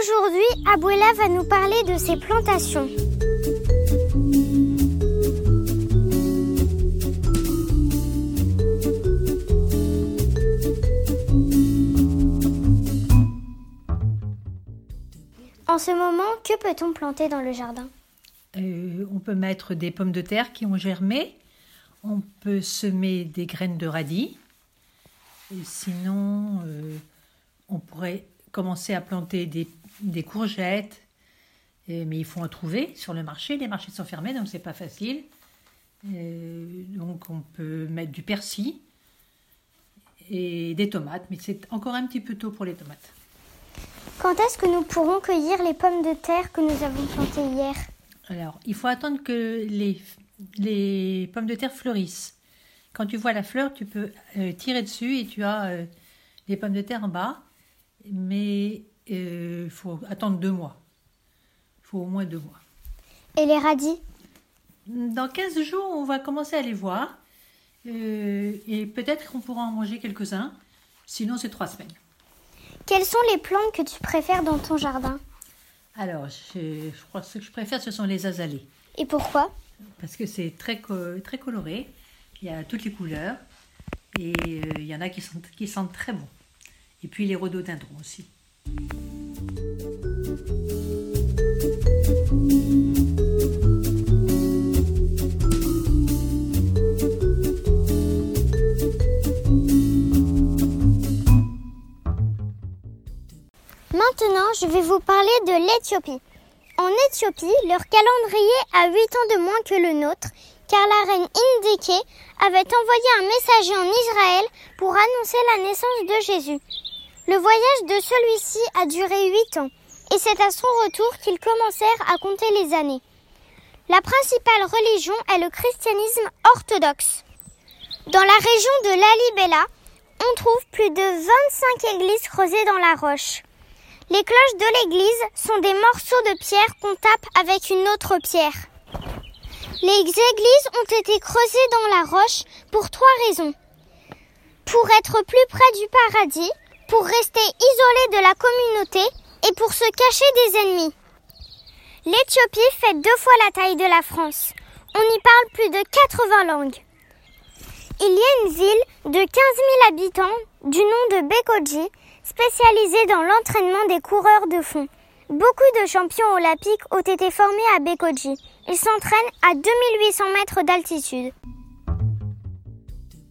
Aujourd'hui, Abuela va nous parler de ses plantations. En ce moment, que peut-on planter dans le jardin? Euh, on peut mettre des pommes de terre qui ont germé. On peut semer des graines de radis. Sinon, euh, on pourrait commencer à planter des, des courgettes. Et- mais il faut en trouver sur le marché. Les marchés sont fermés, donc c'est pas facile. Donc on peut mettre du persil et des tomates, mais c'est encore un petit peu tôt pour les tomates. Quand est-ce que nous pourrons cueillir les pommes de terre que nous avons plantées hier? Alors, il faut attendre que les, les pommes de terre fleurissent. Quand tu vois la fleur, tu peux euh, tirer dessus et tu as euh, les pommes de terre en bas. Mais euh, il faut attendre deux mois. Il faut au moins deux mois. Et les radis? Dans 15 jours, on va commencer à les voir. Euh, et peut-être qu'on pourra en manger quelques-uns. Sinon, c'est trois semaines. Quelles sont les plantes que tu préfères dans ton jardin? Alors, je, je crois que ce que je préfère, ce sont les azalées. Et pourquoi? Parce que c'est très, très coloré. Il y a toutes les couleurs et euh, il y en a qui, sont, qui sentent très bon. Et puis les rhododendrons aussi. Maintenant, je vais vous parler de l'Éthiopie. En Éthiopie, leur calendrier a 8 ans de moins que le nôtre, car la reine Indike avait envoyé un messager en Israël pour annoncer la naissance de Jésus. Le voyage de celui-ci a duré 8 ans, et c'est à son retour qu'ils commencèrent à compter les années. La principale religion est le christianisme orthodoxe. Dans la région de l'Alibella, on trouve plus de 25 églises creusées dans la roche. Les cloches de l'église sont des morceaux de pierre qu'on tape avec une autre pierre. Les églises ont été creusées dans la roche pour trois raisons. Pour être plus près du paradis, pour rester isolés de la communauté et pour se cacher des ennemis. L'Éthiopie fait deux fois la taille de la France. On y parle plus de 80 langues. Il y a une ville de 15 000 habitants du nom de Bekoji, spécialisée dans l'entraînement des coureurs de fond. Beaucoup de champions olympiques ont été formés à Bekoji. Ils s'entraînent à 2800 mètres d'altitude.